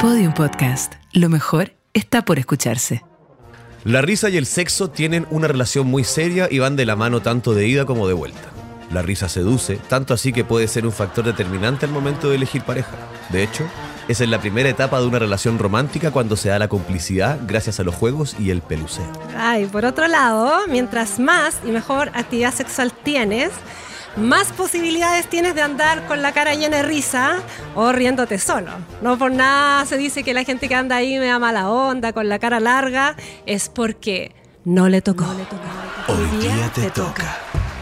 Podium Podcast. Lo mejor está por escucharse. La risa y el sexo tienen una relación muy seria y van de la mano tanto de ida como de vuelta. La risa seduce, tanto así que puede ser un factor determinante al momento de elegir pareja. De hecho, es la primera etapa de una relación romántica cuando se da la complicidad gracias a los juegos y el peluceo. Ay, por otro lado, mientras más y mejor actividad sexual tienes, más posibilidades tienes de andar con la cara llena de risa o riéndote solo. No por nada se dice que la gente que anda ahí me da mala onda, con la cara larga, es porque no le tocó. Hoy día te toca.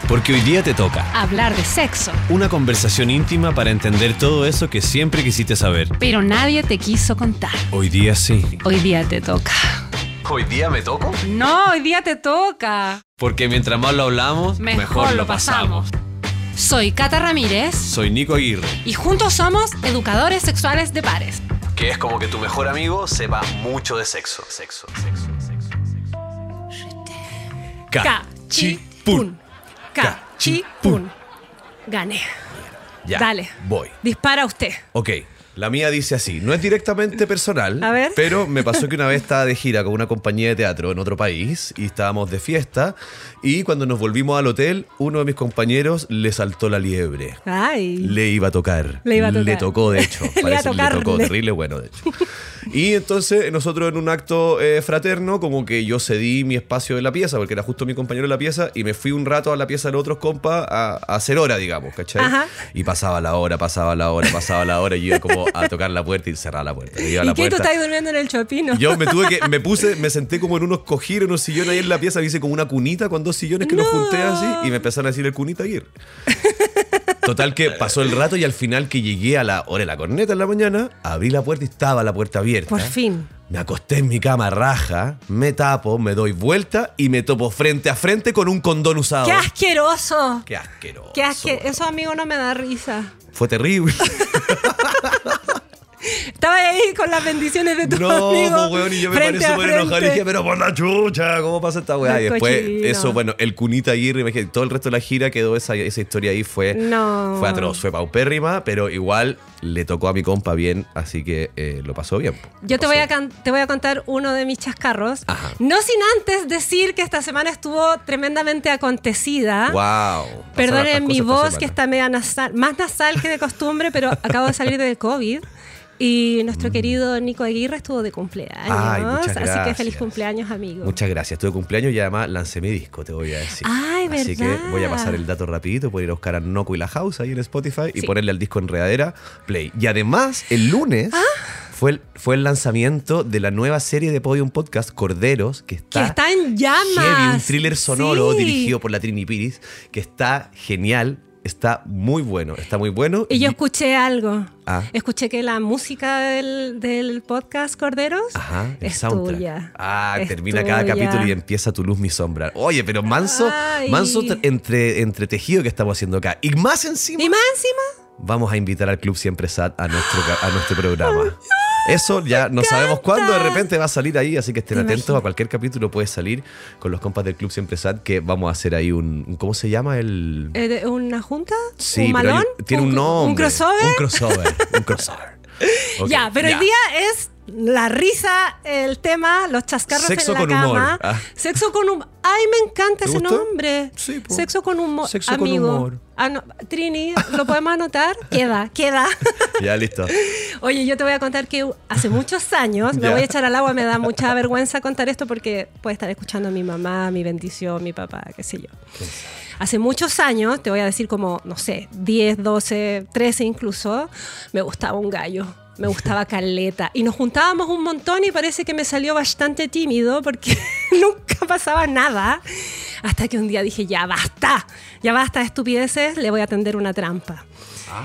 Porque hoy día te toca. Hablar de sexo. Una conversación íntima para entender todo eso que siempre quisiste saber. Pero nadie te quiso contar. Hoy día sí. Hoy día te toca. ¿Hoy día me toco? No, hoy día te toca. Porque mientras más lo hablamos, mejor, lo pasamos. Soy Cata Ramírez Soy Nico Aguirre. y juntos somos educadores sexuales de pares. Que es como que tu mejor amigo sepa mucho de sexo. Sexo, sexo, sexo. Cachipún. Cachipún. Gané. Ya. Dale. Voy. Dispara usted. Ok. La mía dice así, no es directamente personal, A ver. pero me pasó que una vez estaba de gira con una compañía de teatro en otro país y estábamos de fiesta y cuando nos volvimos al hotel, uno de mis compañeros le saltó la liebre. Ay. Le iba a tocar. Le iba a tocar. tocó, de hecho. Le Parece que le tocó terrible, bueno, de hecho. Y entonces nosotros en un acto eh, fraterno, como que yo cedí mi espacio de la pieza, porque era justo mi compañero en la pieza, y me fui un rato a la pieza de los otros compas a, a hacer hora, digamos, ¿cachai? Ajá. Y pasaba la hora, pasaba la hora, pasaba la hora, y yo iba como a tocar la puerta y cerrar la puerta. Y, iba a ¿Y la qué tú estás durmiendo en el chopino? Yo me tuve que, me puse, me senté como en unos cojines, unos sillones ahí en la pieza, me hice como una cunita con dos sillones que los No. junté así y me empezaron a decir el cunita ir. Total que pasó el rato y al final que llegué a la hora de la corneta en la mañana, abrí la puerta y estaba la puerta abierta. Por fin. Me acosté en mi cama raja, me tapo, me doy vuelta y me topo frente a frente con un condón usado. ¡Qué asqueroso! Qué asqueroso. ¡Qué asque- Eso, amigo, no me da risa. Fue terrible. Estaba ahí con las bendiciones de tu No, amigo. pues weón, y yo me a súper enojado y dije, pero por la chucha, ¿cómo pasa esta weá? Y después, cochinos. eso, bueno, el Cunita Aguirre, imagínate, todo el resto de la gira quedó esa, esa historia ahí, fue, No. fue atroz, fue paupérrima, pero igual le tocó a mi compa bien, así que eh, lo pasó bien. Yo te Pasó voy, a can- te voy a contar uno de mis chascarros. Ajá. No sin antes decir que esta semana estuvo tremendamente acontecida. Wow. Perdonen mi voz, que está media nasal, más nasal que de costumbre, pero acabo de salir del COVID. Y nuestro querido Nico Aguirre estuvo de cumpleaños. Ay, Así que feliz cumpleaños, amigo. Muchas gracias. Tuve cumpleaños y además lancé mi disco, te voy a decir. Ay, Así que voy a pasar el dato rapidito, pueden ir a buscar a Noco y la House ahí en Spotify y Sí. ponerle al disco Enredadera Play. Y además, el lunes Ah. fue, el, fue el lanzamiento de la nueva serie de Podium Podcast, Corderos, que que está... está en llamas. heavy, un thriller sonoro Sí. dirigido por la Trini Piris, que está genial, está muy bueno, está muy bueno. Y yo escuché algo. Ah. Escuché que la música del, del podcast Corderos Ajá, el es soundtrack. tuya. Ah, Es termina cada capítulo y empieza tu luz, mi sombra. Oye, pero manso, Ay. manso tra- entre, entretejido que estamos haciendo acá. Y más encima, Y más encima, vamos a invitar al Club Siempre Sat a nuestro, a nuestro programa. Eso ya no sabemos cuándo de repente va a salir ahí, así que estén ¿Te atentos a cualquier capítulo puede salir con los compas del Club Siempre Sat que vamos a hacer ahí un, ¿cómo se llama el? eh, ¿una junta? Sí, ¿Un hay malón? tiene un, nombre. ¿Un crossover? Un crossover, un crossover. Ya, pero ya. el día es la risa, el tema, los chascarros Sexo en la con humor. cama. Ah. Sexo con humor. Ay, me encanta ¿Te ese nombre. Sí, po. Sexo con humor. Sexo con amigo. humor. Ah, no, Trini, ¿lo podemos anotar? Queda, queda. Ya, listo. Oye, yo te voy a contar que hace muchos años, me voy a echar al agua, me da mucha vergüenza contar esto porque puede estar escuchando a mi mamá, mi bendición, mi papá, qué sé yo. Hace muchos años, te voy a decir como, no sé, 10, 12, 13 incluso, me gustaba un gallo. Me gustaba Caleta. Y nos juntábamos un montón y parece que me salió bastante tímido porque nunca pasaba nada. Hasta que un día dije, ya basta, ya basta de estupideces, le voy a tender una trampa.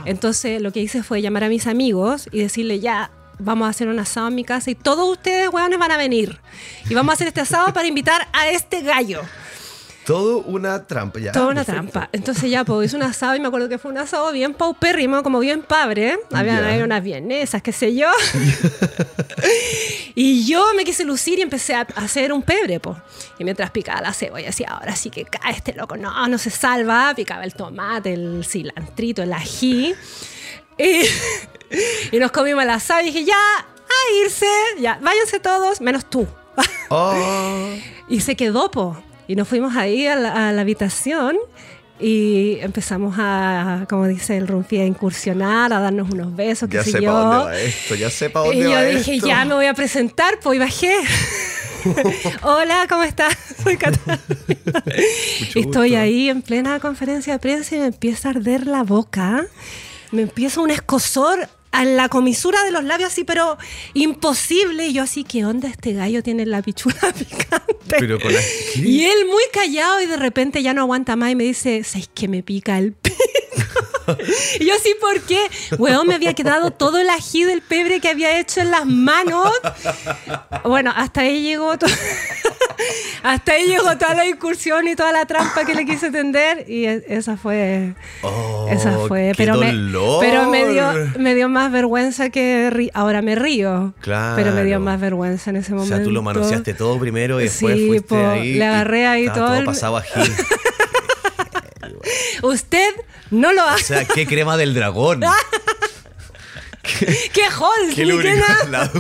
Entonces lo que hice fue llamar a mis amigos y decirle, ya, vamos a hacer un asado en mi casa y todos ustedes, hueones, van a venir. Y vamos a hacer este asado para invitar a este gallo. Todo una trampa. Ya, Toda una perfecto. trampa. Entonces ya, pues hice un asado y me acuerdo que fue un asado bien paupérrimo, como bien padre. Habían Ya. ahí unas vienesas, qué sé yo. y yo me quise lucir y empecé a hacer un pebre, po. Y mientras picaba la cebolla, decía, ahora sí que cae este loco, no, no se salva. Picaba el tomate, el cilantrito, el ají. Y, y nos comimos el asado y dije, ya, a irse, ya, váyanse todos, menos tú. Oh. Y se quedó, po. Y nos fuimos ahí a la, a la habitación y empezamos a, como dice el Rumfi, a incursionar, a darnos unos besos, qué Ya sé yo. dónde va esto, ya sé para Y yo dije, esto. ya me voy a presentar, pues y bajé. Hola, ¿cómo estás? Soy Catalina. Estoy gusto. ahí en plena conferencia de prensa y me empieza a arder la boca. Me empieza un escosor a la comisura de los labios así, pero imposible. Y yo así, ¿qué onda este gallo tiene la pichula picante? Pero con la- ¿qué? Y él muy callado y de repente ya no aguanta más y me dice, ¿sabes que me pica el pico? y yo así, ¿por qué? Weón, me había quedado todo el ají del pebre que había hecho en las manos. Bueno, hasta ahí llegó to- hasta ahí llegó toda la incursión y toda la trampa que le quise tender y e- esa fue Oh, esa fue, pero me, pero me dio me dio más vergüenza que ri- ahora me río. Claro. Pero me dio más vergüenza en ese O momento. sea, tú lo manoseaste todo primero y después Sí, fuiste po, ahí. le agarré y ahí estaba todo el- pasado ají. Usted no lo O hace. sea, qué crema del dragón. ¡Qué Hulk! Qué lubricante.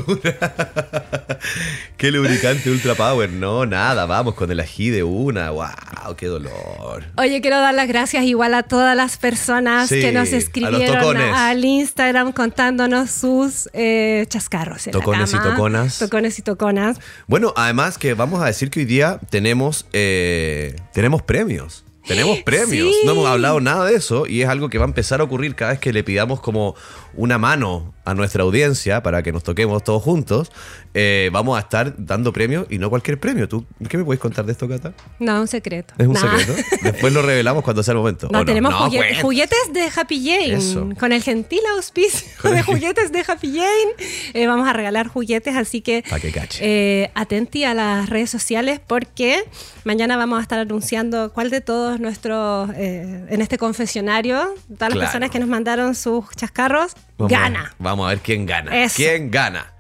Qué lubricante ultra power. No, nada, vamos con el ají de una. ¡Wow! ¡Qué dolor! Oye, quiero dar las gracias igual a todas las personas Sí, que nos escribieron al Instagram contándonos sus eh, chascarros. en la Tocones y toconas. Tocones y toconas. Bueno, además que vamos a decir que hoy día tenemos, eh, tenemos premios. Tenemos premios. Sí. No hemos hablado nada de eso y es algo que va a empezar a ocurrir cada vez que le pidamos como una mano a nuestra audiencia para que nos toquemos todos juntos. Eh, vamos a estar dando premios y no cualquier premio. ¿Tú qué me puedes contar de esto, Cata? No, un secreto. Es un Nah. secreto. Después lo revelamos cuando sea el momento. No, ¿o tenemos juguetes de Happy Jane. Eso. Con el gentil auspicio de el- juguetes de Happy Jane. eh, vamos a regalar juguetes, así que Pa' que cache. eh, atenti a las redes sociales porque mañana vamos a estar anunciando cuál de todos nuestros, en este confesionario, todas las Claro. personas que nos mandaron sus chascarros, Vamos a- gana. vamos a ver quién gana. Eso. ¿Quién gana?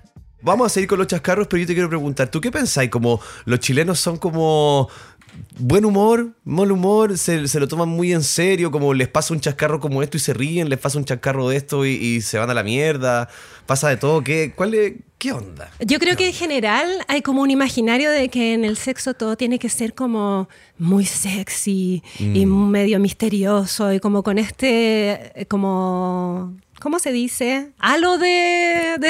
Vamos a seguir con los chascarros, pero yo te quiero preguntar, ¿tú qué pensáis? Como los chilenos son como buen humor, mal humor, se, se lo toman muy en serio, como les pasa un chascarro como esto y se ríen, les pasa un chascarro de esto y, y se van a la mierda, pasa de todo, ¿qué, cuál es- qué onda? Yo creo que en general hay como un imaginario de que en el sexo todo tiene que ser como muy sexy y Mm. medio misterioso y como con este, como, ¿cómo se dice? Halo de, de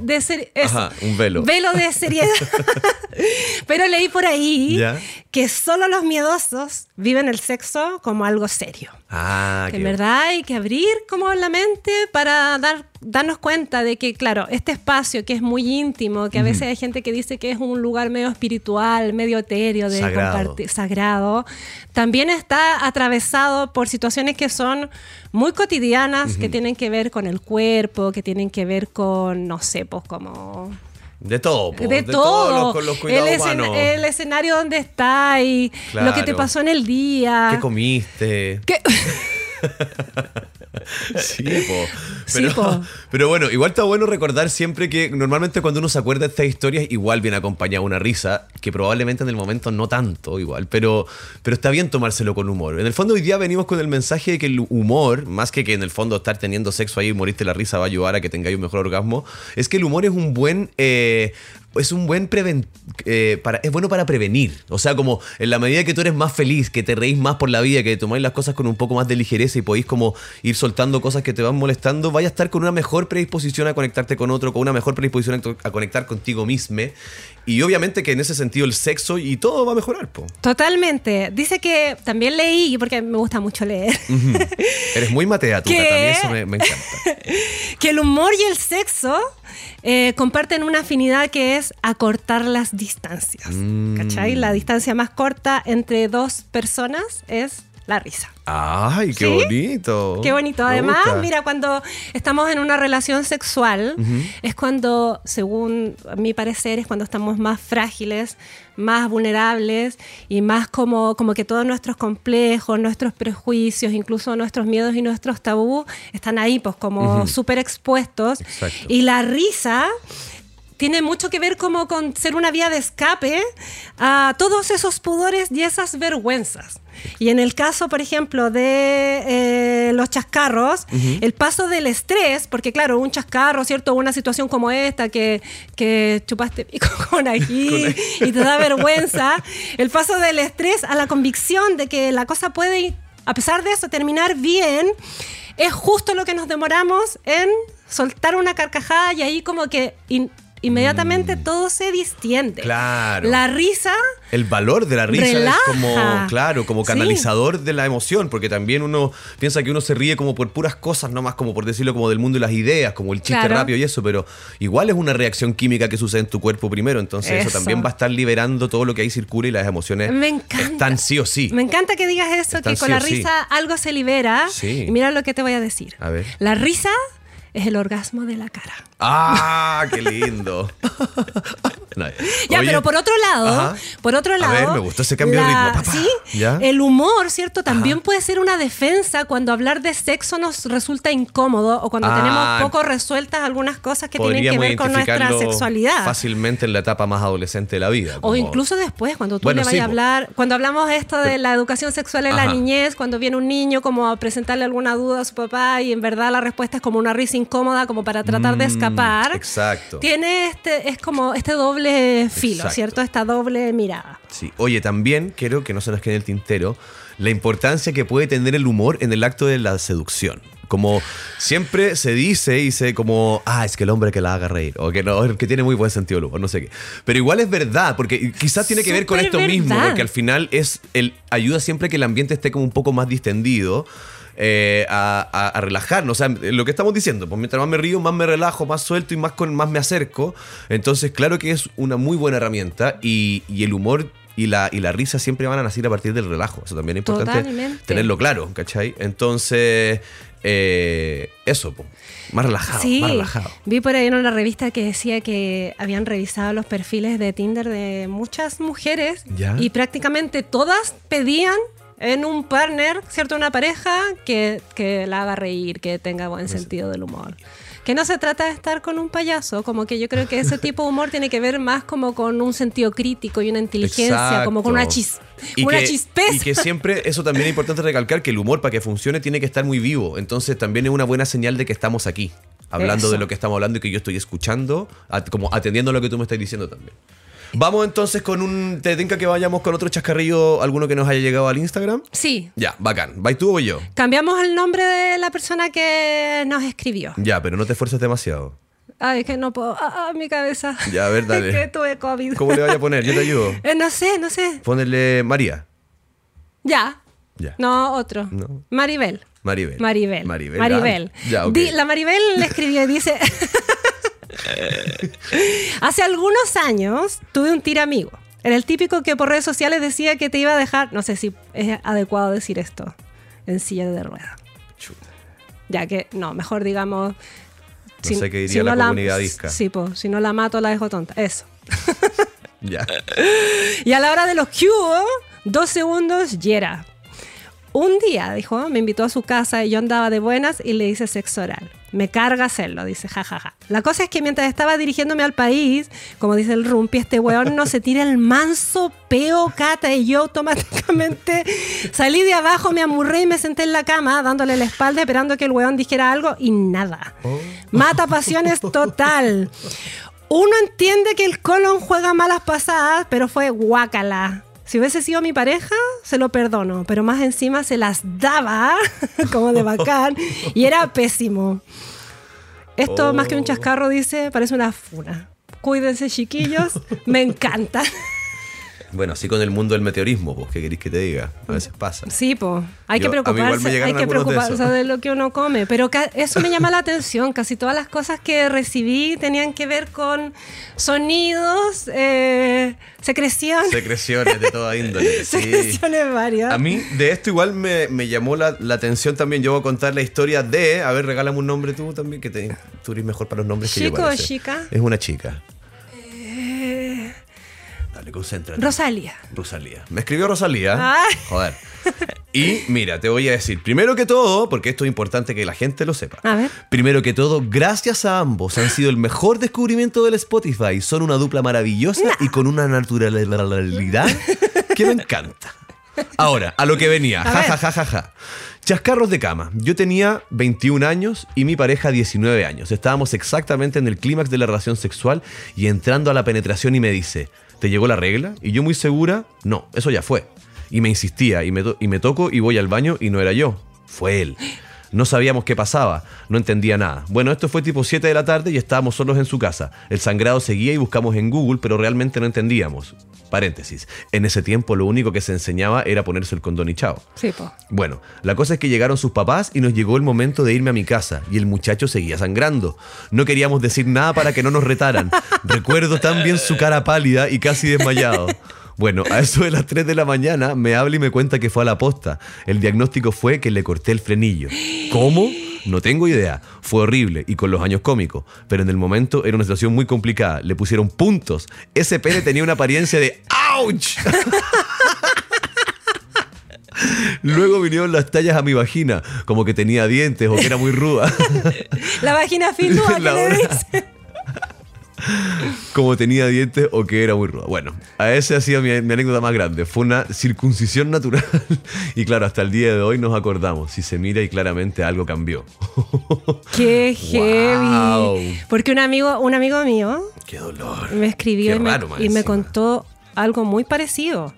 de seri- eso. Ajá, un velo. Velo de seriedad. Pero leí por ahí Ya. que solo los miedosos viven el sexo como algo serio. Ah, Que en verdad hay que abrir como la mente para dar, darnos cuenta de que, claro, este espacio que es muy íntimo, que a veces hay gente que dice que es un lugar medio espiritual, medio etéreo, de Sagrado. compartir, sagrado, también está atravesado por situaciones que son muy cotidianas, que tienen que ver con el cuerpo, que tienen que ver con, no sé, pues como De todo, po, de, todos todo. los- con los cuidados el, escen- humanos. el escenario donde está y lo que te Claro. pasó en el día. ¿Qué comiste? ¿Qué? Sí, po. Sí, Pero, po. pero bueno, igual está bueno recordar siempre que normalmente cuando uno se acuerda de estas historias, igual viene acompañada una risa, que probablemente en el momento no tanto, igual, pero, pero está bien tomárselo con humor. En el fondo, hoy día venimos con el mensaje de que el humor, más que que en el fondo estar teniendo sexo ahí y morirte la risa va a ayudar a que tengáis un mejor orgasmo, es que el humor es un buen. eh, es un buen preven eh, para, es bueno para prevenir. O sea, como en la medida que tú eres más feliz, que te reís más por la vida, que tomáis las cosas con un poco más de ligereza y podéis como ir soltando cosas que te van molestando, vaya a estar con una mejor predisposición a conectarte con otro, con una mejor predisposición a, conectar contigo mismo. Y obviamente que en ese sentido el sexo y todo va a mejorar, po. Totalmente. Dice que también leí, porque me gusta mucho leer, Eres muy matea, mí eso me, me encanta. que el humor y el sexo eh, comparten una afinidad que es acortar las distancias. Mm. ¿Cachai? La distancia más corta entre dos personas es la risa. Ay, qué ¿Sí? bonito. Qué bonito. Me Además, gusta. mira, cuando estamos en una relación sexual, es cuando, según mi parecer, es cuando estamos más frágiles, más vulnerables y más como, como que todos nuestros complejos, nuestros prejuicios, incluso nuestros miedos y nuestros tabús están ahí, pues como súper expuestos. Exacto. Y la risa tiene mucho que ver como con ser una vía de escape a todos esos pudores y esas vergüenzas. Y en el caso, por ejemplo, de eh, los chascarros, el paso del estrés, porque claro, un chascarro, ¿cierto? Una situación como esta, que, que chupaste pico con ají y te da vergüenza, el paso del estrés a la convicción de que la cosa puede, a pesar de eso, terminar bien, es justo lo que nos demoramos en soltar una carcajada y ahí como que in- inmediatamente todo se distiende. Claro. La risa El valor de la risa Relaja. es como, claro, como Sí. canalizador de la emoción, porque también uno piensa que uno se ríe como por puras cosas, no más como por decirlo, como del mundo de las ideas, como el chiste Claro. rápido y eso, pero igual es una reacción química que sucede en tu cuerpo primero, entonces eso, Eso. también va a estar liberando todo lo que ahí circula y las emociones Me encanta. están sí o sí. Me encanta que digas eso, Están que con sí la sí. risa algo se libera. Sí. Y mira lo que te voy a decir. A ver. La risa es el orgasmo de la cara. ¡Ah, qué lindo! No, Ya, oye, pero por otro lado, Ajá. por otro A lado, ver, me gustó ese cambio de ritmo, papá. Sí, ¿Ya? el humor, ¿cierto? También puede ser una defensa cuando hablar de sexo nos resulta incómodo o cuando Ah. tenemos poco resueltas algunas cosas que tienen que ver con nuestra sexualidad. fácilmente en la etapa más adolescente de la vida. O incluso después, cuando tú Bueno, le vayas sí, a hablar, cuando hablamos esto de la educación sexual en la niñez, cuando viene un niño como a presentarle alguna duda a su papá y en verdad la respuesta es como una risa incómoda, como para tratar de Mm, escapar. exacto. Tiene este, es como este doble filo, Exacto. ¿cierto? Esta doble mirada. Sí. Oye, también quiero que no se nos quede el tintero la importancia que puede tener el humor en el acto de la seducción. Como siempre se dice y se como, ah, es que el hombre que la haga reír, o que no, que tiene muy buen sentido del humor, no sé qué. Pero igual es verdad, porque quizás tiene que ver con esto mismo, porque al final es el ayuda siempre que el ambiente esté como un poco más distendido. Eh, a, a- a relajarnos, o sea, lo que estamos diciendo, pues mientras más me río, más me relajo, más suelto y más, con, más me acerco. Entonces, claro que es una muy buena herramienta y, y el humor y la, y la risa siempre van a nacer a partir del relajo. Eso también es importante Totalmente. tenerlo claro, ¿cachai? Entonces, eh, eso, po, más relajado, Sí, más relajado. vi por ahí en una revista que decía que habían revisado los perfiles de Tinder de muchas mujeres Ya. y prácticamente todas pedían en un partner, ¿cierto? Una pareja que, que la haga reír, que tenga buen sentido del humor. Que no se trata de estar con un payaso, como que yo creo que ese tipo de humor tiene que ver más como con un sentido crítico y una inteligencia, como con una, chis, y una que, chispeza. Y que siempre, eso también es importante recalcar, que el humor para que funcione tiene que estar muy vivo. Entonces también es una buena señal de que estamos aquí, hablando Eso. de lo que estamos hablando y que yo estoy escuchando, como atendiendo a lo que tú me estás diciendo también. Vamos entonces con un... ¿Te tinca que vayamos con otro chascarrillo, alguno que nos haya llegado al Instagram? Sí, Ya, bacán. ¿Vais tú o yo? cambiamos el nombre de la persona que nos escribió. Ya, pero no te esfuerces demasiado. Ay, que no puedo. Ah, ah, mi cabeza. Ya, a ver, dale. Es que tuve COVID. ¿Cómo le vaya a poner? Yo te ayudo. Eh, no sé, no sé. Ponerle María. Ya. Ya. No, otro. No. Maribel. Maribel. Maribel. Maribel. Maribel. ah, Ya, ok. Di- la Maribel le escribió y dice... Hace algunos años tuve un tiramigo. Era el típico que por redes sociales decía que te iba a dejar, no sé si es adecuado decir esto, en silla de. Chuta. Ya que, no, mejor digamos... No sé qué diría la comunidad disca. Sí, pues, si no la mato la dejo tonta. Eso. Ya. Y a la hora de los que hubo, dos segundos y era. Un día, dijo, me invitó a su casa y yo andaba de buenas y le hice sexo oral. Me carga hacerlo, dice, jajaja. La cosa es que mientras estaba dirigiéndome al país, como dice el rumpi, este weón no se tira el manso peo cata y yo automáticamente salí de abajo, me amurré y me senté en la cama dándole la espalda esperando que el weón dijera algo y nada. Mata pasiones total. Uno entiende que el colon juega malas pasadas, pero fue guácala. Si hubiese sido mi pareja, se lo perdono, pero más encima se las daba, como de bacán, y era pésimo. Esto, Oh. más que un chascarro, dice, parece una funa. Cuídense, chiquillos, me encanta. Bueno, así con el mundo del meteorismo, pues, ¿qué queréis que te diga? A veces pasa. Sí, pues, hay Yo- que preocuparse, hay que de preocuparse esos. de, lo que uno come, pero eso me llama la atención, casi todas las cosas que recibí tenían que ver con sonidos, eh, secreción, Secreciones de toda índole. Sí. secreciones varias. A mí de esto igual me, me llamó la, la atención también. Yo voy a contar la historia de... A ver, regálame un nombre tú también, que te, tú eres mejor para los nombres que yo. ¿Chico o chica? Es una chica. Dale, concéntrate. Rosalia. Rosalía. Me escribió Rosalía. Joder. Y mira, te voy a decir, primero que todo, porque esto es importante que la gente lo sepa. A ver. Primero que todo, gracias a ambos han sido el mejor descubrimiento del Spotify. Son una dupla maravillosa y con una naturalidad que me encanta. Ahora, a lo que venía. Ja, ja, ja, ja, ja. Chascarros de cama. Yo tenía 21 años y mi pareja 19 años. Estábamos exactamente en el clímax de la relación sexual y entrando a la penetración y me dice, ¿te llegó la regla? Y yo muy segura, no, eso ya fue. Y me insistía y me, y me toco y voy al baño y no era yo, fue él. No sabíamos qué pasaba, no entendía nada. Bueno, esto fue tipo 7 de la tarde y estábamos solos en su casa. El sangrado seguía y buscamos en Google, pero realmente no entendíamos. Paréntesis. En ese tiempo lo único que se enseñaba era ponerse el condón y chao. Sí, po. Bueno, la cosa es que llegaron sus papás y nos llegó el momento de irme a mi casa y el muchacho seguía sangrando. No queríamos decir nada para que no nos retaran. Recuerdo tan bien su cara pálida y casi desmayado. Bueno, a eso de las 3 de la mañana me habla y me cuenta que fue a la posta. El diagnóstico fue que le corté el frenillo. ¿Cómo? No tengo idea. Fue horrible y con los años cómicos. Pero en el momento era una situación muy complicada. Le pusieron puntos. Ese pene tenía una apariencia de ¡Auch! Luego vinieron las tallas a mi vagina, como que tenía dientes o que era muy ruda. La vagina filúa, ¿qué La le. Como tenía dientes o que era muy ruda. Bueno, a ese ha sido mi, mi anécdota más grande. Fue una circuncisión natural. Y claro, hasta el día de hoy nos acordamos. Si se mira y claramente algo cambió. Qué heavy. Porque un amigo, un amigo mío ¡Qué dolor! me escribió y, me, raro, más y me encima. contó algo muy parecido.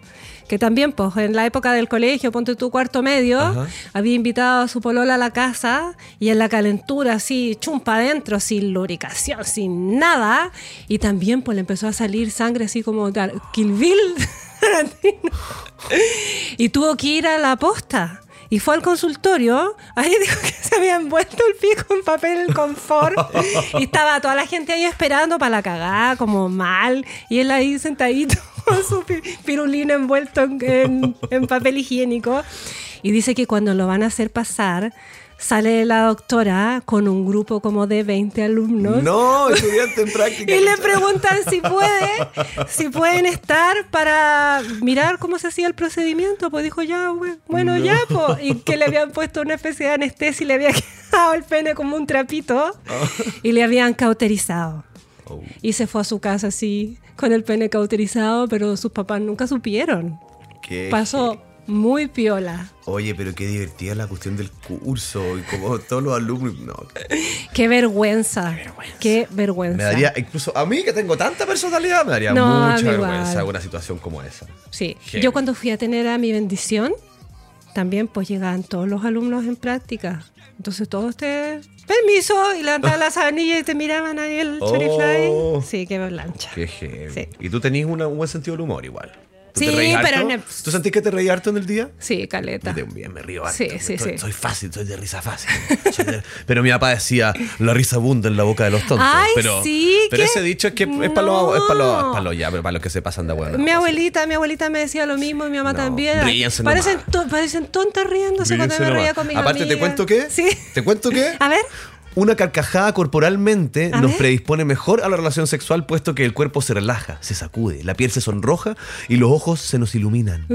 Que también, pues, en la época del colegio, ponte tu cuarto medio, Ajá. había invitado a su polola a la casa y en la calentura, así, chumpa adentro, sin lubricación, sin nada. Y también, pues, le empezó a salir sangre así como Kill Bill. Y tuvo que ir a la posta. Y fue al consultorio, ahí dijo que se había envuelto el pico en papel confort y estaba toda la gente ahí esperando para la cagada, como mal, y él ahí sentadito con su pi- pirulina envuelto en, en- en papel higiénico. Y dice que cuando lo van a hacer pasar, sale la doctora con un grupo como de 20 alumnos. No, estudiante en práctica. Y le preguntan si puede, si pueden estar para mirar cómo se hacía el procedimiento. Pues dijo, ya, güey, bueno, ya, pues. Y que le habían puesto una especie de anestesia y le había quedado el pene como un trapito y le habían cauterizado. Oh. Y se fue a su casa así, con el pene cauterizado, pero sus papás nunca supieron. Qué Pasó muy piola. Oye, pero qué divertida la cuestión del curso y como todos los alumnos. No, Qué vergüenza. Qué vergüenza. me daría, incluso a mí que tengo tanta personalidad, me daría No, mucha vergüenza igual. una situación como esa. Sí, yo cuando fui a tener a mi bendición, también pues llegaban todos los alumnos en práctica. Entonces todos te... Permiso, y levantaban las sabanillas y te miraban ahí el Oh. chorifly. Sí, qué lancha. Qué heavy. Sí. Y tú tenías una- un buen sentido del humor igual. ¿Tú te Sí, pero ¿Tú sentís que te reí harto en el día? Sí, caleta. Yo también me río harto. Sí, sí, soy, sí. soy fácil, soy de risa fácil. De- Pero mi papá decía, la risa abunda en la boca de los tontos. Ay, pero, sí, Pero ese dicho es que es para los, es para los, es para los- ya, pero para los que se pasan de bueno. Mi abuelita, mi abuelita me decía lo mismo y mi mamá No, también. ríense parecen, to- parecen tontas riéndose cuando me reía con mis Aparte, ¿te cuento qué? Sí. ¿Te cuento qué? A ver. Una carcajada corporalmente nos predispone mejor a la relación sexual puesto que el cuerpo se relaja, se sacude, la piel se sonroja y los ojos se nos iluminan.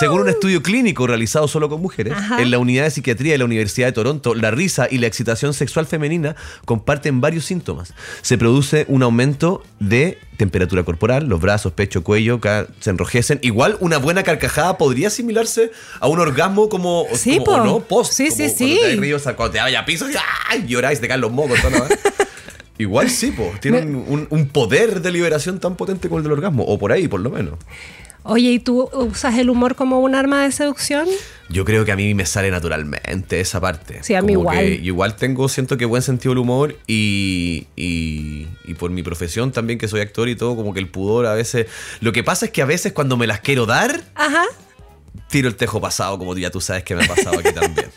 Según un estudio clínico realizado solo con mujeres, Ajá. en la unidad de psiquiatría de la Universidad de Toronto, la risa y la excitación sexual femenina comparten varios síntomas. Se produce un aumento de temperatura corporal, los brazos, pecho, cuello se enrojecen. Igual una buena carcajada podría asimilarse a un orgasmo como, Sí, como- o po. no, post. Sí, como sí, sí. te hay ríos, cuando te vaya a piso ¡ay! lloráis, te caen los mocos. toda. Igual sí, po. Tiene un, un- un poder de liberación tan potente como el del orgasmo. O por ahí, por lo menos. Oye, ¿y tú usas el humor como un arma de seducción? Yo creo que a mí me sale naturalmente esa parte. Sí, a mí Como igual. que igual tengo, siento que buen sentido del humor y, y, y por mi profesión también, que soy actor y todo, como que el pudor a veces... Lo que pasa es que a veces cuando me las quiero dar, Ajá. Tiro el tejo pasado, como ya tú sabes que me ha pasado aquí también.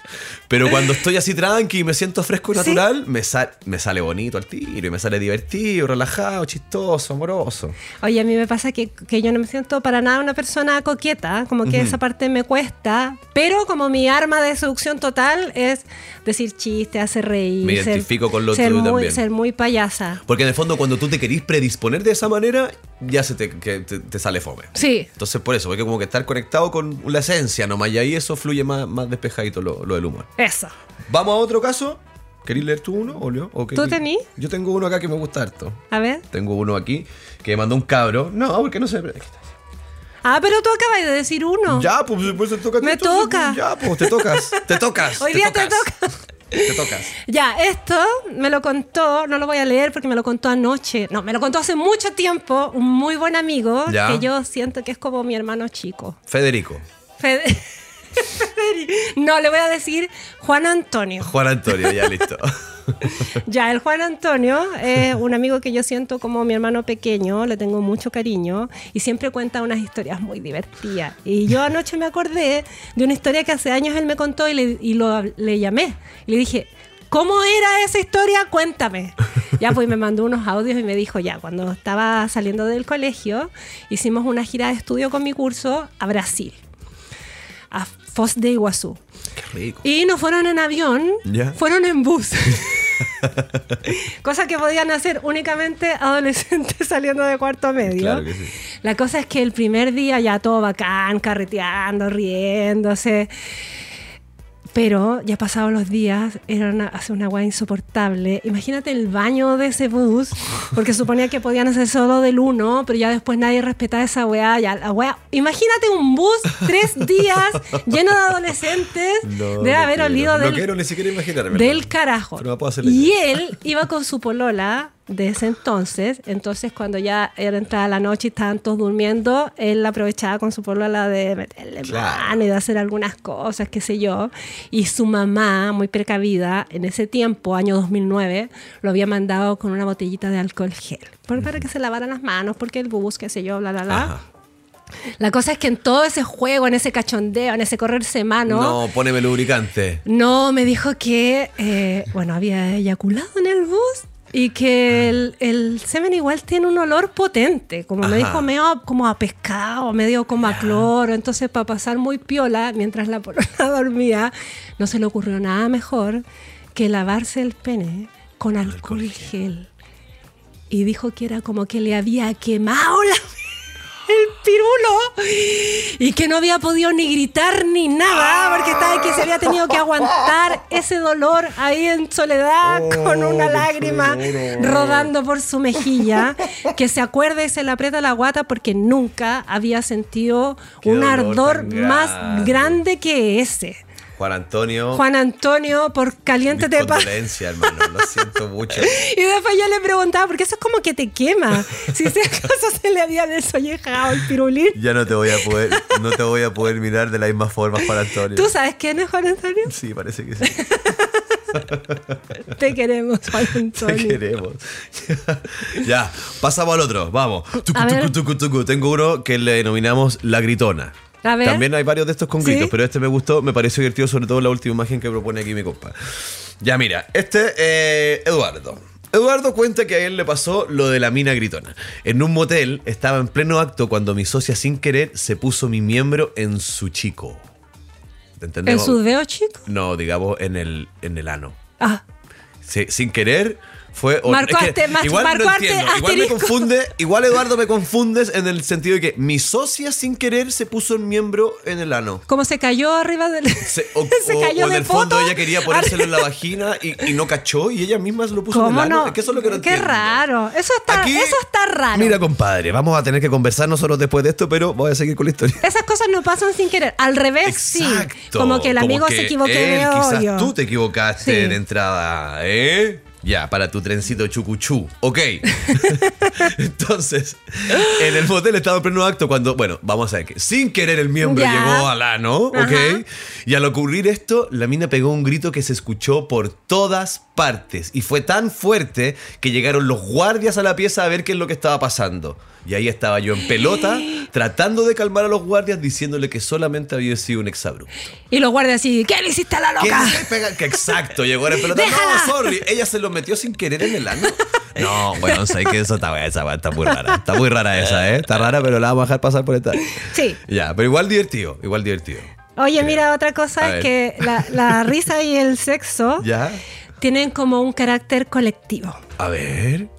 Pero cuando estoy así tranqui y me siento fresco y Sí. natural, me, sal- me sale bonito al tiro y me sale divertido, relajado, chistoso, amoroso. Oye, a mí me pasa que, que yo no me siento para nada una persona coqueta, como que esa parte me cuesta, pero como mi arma de seducción total es decir chistes, hacer reír, Me ser- identifico con lo ser tuyo muy, también. ser muy payasa. Porque en el fondo cuando tú te querís predisponer de esa manera, ya se te, que te, te sale fome. Sí, Entonces por eso, hay que como que estar conectado con la esencia nomás y ahí eso fluye más, más despejadito lo, lo del humor. eso. Vamos a otro caso. ¿Querés leer tú uno, Olio? ¿O qué- ¿Tú tení? Yo tengo uno acá que me gusta harto. A ver. Tengo uno aquí que me mandó un cabro. No, porque no sé. Ah, pero tú acabas de decir uno. Ya, pues después te toca. Me entonces, toca. Ya, pues te tocas. Te tocas. Hoy día te toca. Te tocas. Ya, esto me lo contó, no lo voy a leer porque me lo contó anoche. No, me lo contó hace mucho tiempo un muy buen amigo Ya. que yo siento que es como mi hermano chico. Federico. Fede- No, le voy a decir Juan Antonio. Juan Antonio, ya listo. Ya, el Juan Antonio es un amigo que yo siento como mi hermano pequeño, le tengo mucho cariño y siempre cuenta unas historias muy divertidas. Y yo anoche me acordé de una historia que hace años él me contó y le, y lo, le llamé. Y le dije, ¿cómo era esa historia? Cuéntame. Ya, pues me mandó unos audios y me dijo, ya, cuando estaba saliendo del colegio, hicimos una gira de estudio con mi curso a Brasil, a Foz de Iguazú. Qué rico. Y no fueron en avión, Ya. fueron en bus. cosa que podían hacer únicamente adolescentes saliendo de cuarto medio. Claro que sí. La cosa es que el primer día ya todo bacán, carreteando, riéndose. Pero ya pasados los días, era una, hace una weá insoportable. Imagínate el baño de ese bus, porque suponía que podían hacer solo del uno, pero ya después nadie respetaba esa weá. Ya, la weá. Imagínate un bus tres días lleno de adolescentes. No, Debe no haber quiero. olido No del, quiero ni siquiera imaginarme. del carajo. Pero puedo Y él iba con su polola de ese entonces. Entonces, cuando ya era entrada la noche y estaban todos durmiendo, él aprovechaba con su polola de meterle Claro. mano y de hacer algunas cosas, qué sé yo. Y su mamá, muy precavida, en ese tiempo, año 2009, lo había mandado con una botellita de alcohol gel. por- Para que se lavaran las manos, porque el bus, qué sé yo, bla, bla, bla. Ajá. La cosa es que en todo ese juego, en ese cachondeo, en ese correrse mano, No, poneme lubricante. no, me dijo que, eh, bueno, había eyaculado en el bus y que el, el semen igual tiene un olor potente, como me dijo, medio como a pescado, medio como a cloro. Entonces, para pasar muy piola, mientras la polola dormía, no se le ocurrió nada mejor que lavarse el pene con alcohol gel. Y dijo que era como que le había quemado la el pirulo y que no había podido ni gritar ni nada porque estaba que se había tenido que aguantar ese dolor ahí en soledad con una lágrima rodando por su mejilla. Que se acuerda y se le aprieta la guata porque nunca había sentido Qué un ardor más grande que ese. Juan Antonio. Juan Antonio, por caliente te pasa. condolencias, hermano. Lo siento mucho. Y después yo le preguntaba, porque eso es como que te quema. Si ese acaso se le había desollejado el pirulín. Ya no te voy a poder, no te voy a poder mirar de la misma forma, Juan Antonio. ¿Tú sabes quién es Juan Antonio? Sí, parece que sí. Te queremos, Juan Te Antonio. queremos. ya, pasamos al otro. Vamos. Tucu, tucu, tucu. Tengo uno que le denominamos la gritona. A ver. También hay varios de estos con ¿Sí? gritos, pero este me gustó, me pareció divertido, sobre todo la última imagen que propone aquí mi compa. Ya, mira, este, eh, Eduardo. Eduardo cuenta que a él le pasó lo de la mina gritona. En un motel estaba en pleno acto cuando mi socia sin querer se puso mi miembro en su chico. ¿Te ¿En entendemos? su dedo chico? No, digamos en el, en el ano. Ah, Sí, sin querer fue Marcó arte- ma- igual marcó no arte entiendo, igual me confunde igual Eduardo me confundes en el sentido de que mi socia sin querer se puso el miembro en el ano como se cayó arriba del. Se- o, se cayó o en el fondo ella quería ponérselo en la vagina y, y no cachó y ella misma se lo puso en el ¿Cómo ano no? es que eso es lo que no Qué entiendo. raro. Eso está, Aquí- eso está raro. mira compadre vamos a tener que conversar nosotros después de esto pero voy a seguir con la historia Esas cosas no pasan sin querer. Al revés, sí. Exacto. Como que el amigo que se equivoque él, de quizás tú te equivocaste Sí. de entrada ¿eh? Ya, para tu trencito chucuchú. Ok. Entonces, en el motel estaba en pleno acto cuando, bueno, vamos a ver que sin querer el miembro Ya. llegó al ano, ¿ok? Ajá. Y al ocurrir esto, la mina pegó un grito que se escuchó por todas partes. Y fue tan fuerte que llegaron los guardias a la pieza a ver qué es lo que estaba pasando. Y ahí estaba yo en pelota, tratando de calmar a los guardias, diciéndole que solamente había sido un exabrupto. Y los guardias así, ¿qué le hiciste a la ¿Qué loca? Que exacto, llegó en pelota. ¡Déjala! No, sorry. Ella se lo metió sin querer en el ano. No, bueno, sé que eso está, esa está muy rara. Está muy rara esa, ¿eh? Está rara, pero la vamos a dejar pasar por esta. Sí. Ya, pero igual divertido, igual divertido. Oye, mira, otra A cosa ver. es que la, la risa y el sexo Ya. tienen como un carácter colectivo. A ver.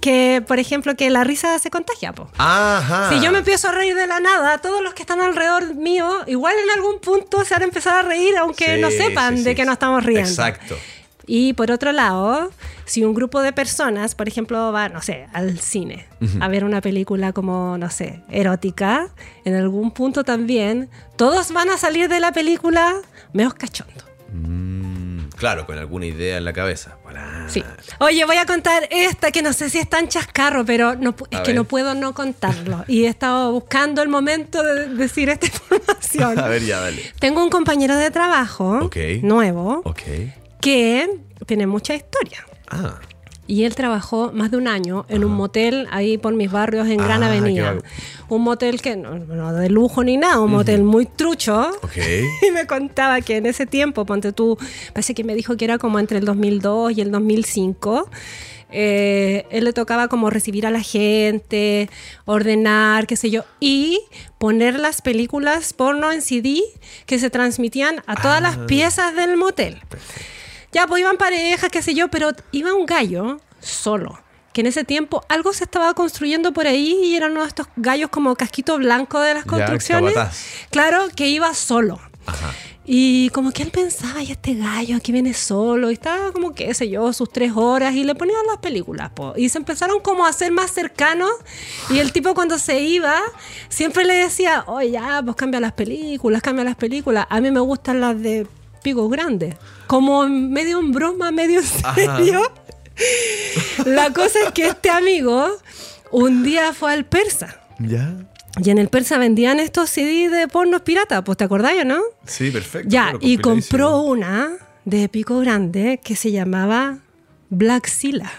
Que, por ejemplo, que la risa se contagia, po. Ajá. Si yo me empiezo a reír de la nada, todos los que están alrededor mío, igual en algún punto se van a empezar a reír, aunque Sí, no sepan sí, de sí, que nos estamos riendo. Exacto. Y por otro lado, si un grupo de personas, por ejemplo, va, no sé, al cine a ver una película como, no sé, erótica, en algún punto también, todos van a salir de la película menos cachondo. Mm, claro, con alguna idea en la cabeza. Sí. Oye, voy a contar esta que no sé si es tan chascarro, pero no, es A que ver. no puedo no contarlo. Y he estado buscando el momento de decir esta información. A ver, ya, dale. Tengo un compañero de trabajo nuevo Ok. Que tiene mucha historia. Ah. Y él trabajó más de un año en un motel ahí por mis barrios en Gran Ah, qué Avenida. vago. Un motel que no, no de lujo ni nada, un motel muy trucho. Ok. Y me contaba que en ese tiempo, ponte tú, parece que me dijo que era como entre el 2002 y el 2005. eh, él le tocaba como recibir a la gente, ordenar, qué sé yo, y poner las películas porno en CD que se transmitían a todas las piezas del motel. Ya, pues iban parejas, qué sé yo, pero iba un gallo solo. Que en ese tiempo algo se estaba construyendo por ahí y eran uno de estos gallos como casquito blanco de las construcciones. Claro, que iba solo. Ajá. Y como que él pensaba, y este gallo aquí viene solo, y estaba como, qué sé yo, sus tres horas, y le ponían las películas, po. Y se empezaron como a hacer más cercanos, y el tipo cuando se iba, siempre le decía, oye, ya, pues cambia las películas, cambia las películas. A mí me gustan las de Pico Grande. Como medio en broma, medio en Ajá. serio. La cosa es que este amigo un día fue al persa. Ya. Y en el persa vendían estos CD de pornos piratas, pues te acordáis, o ¿no? Sí, perfecto. Ya, claro, y compró una de pico grande que se llamaba Black Silla.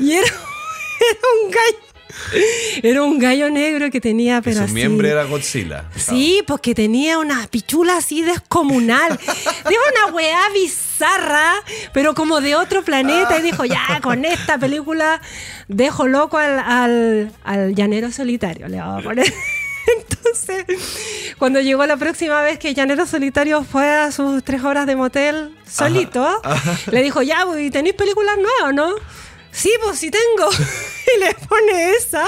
Y era, era un gallo. Era un gallo negro que tenía, Que pero su miembro era Godzilla. Sí, porque tenía una pichula así descomunal. Dijo una weá bizarra, pero como de otro planeta. Y dijo, ya, con esta película dejo loco al, al, al llanero solitario. Le vamos a poner. Entonces, cuando llegó la próxima vez que Llanero Solitario fue a sus tres horas de motel solito, le dijo, ya, pues, ¿y tenéis películas nuevas, no? Sí, pues sí tengo. Y le pone esa.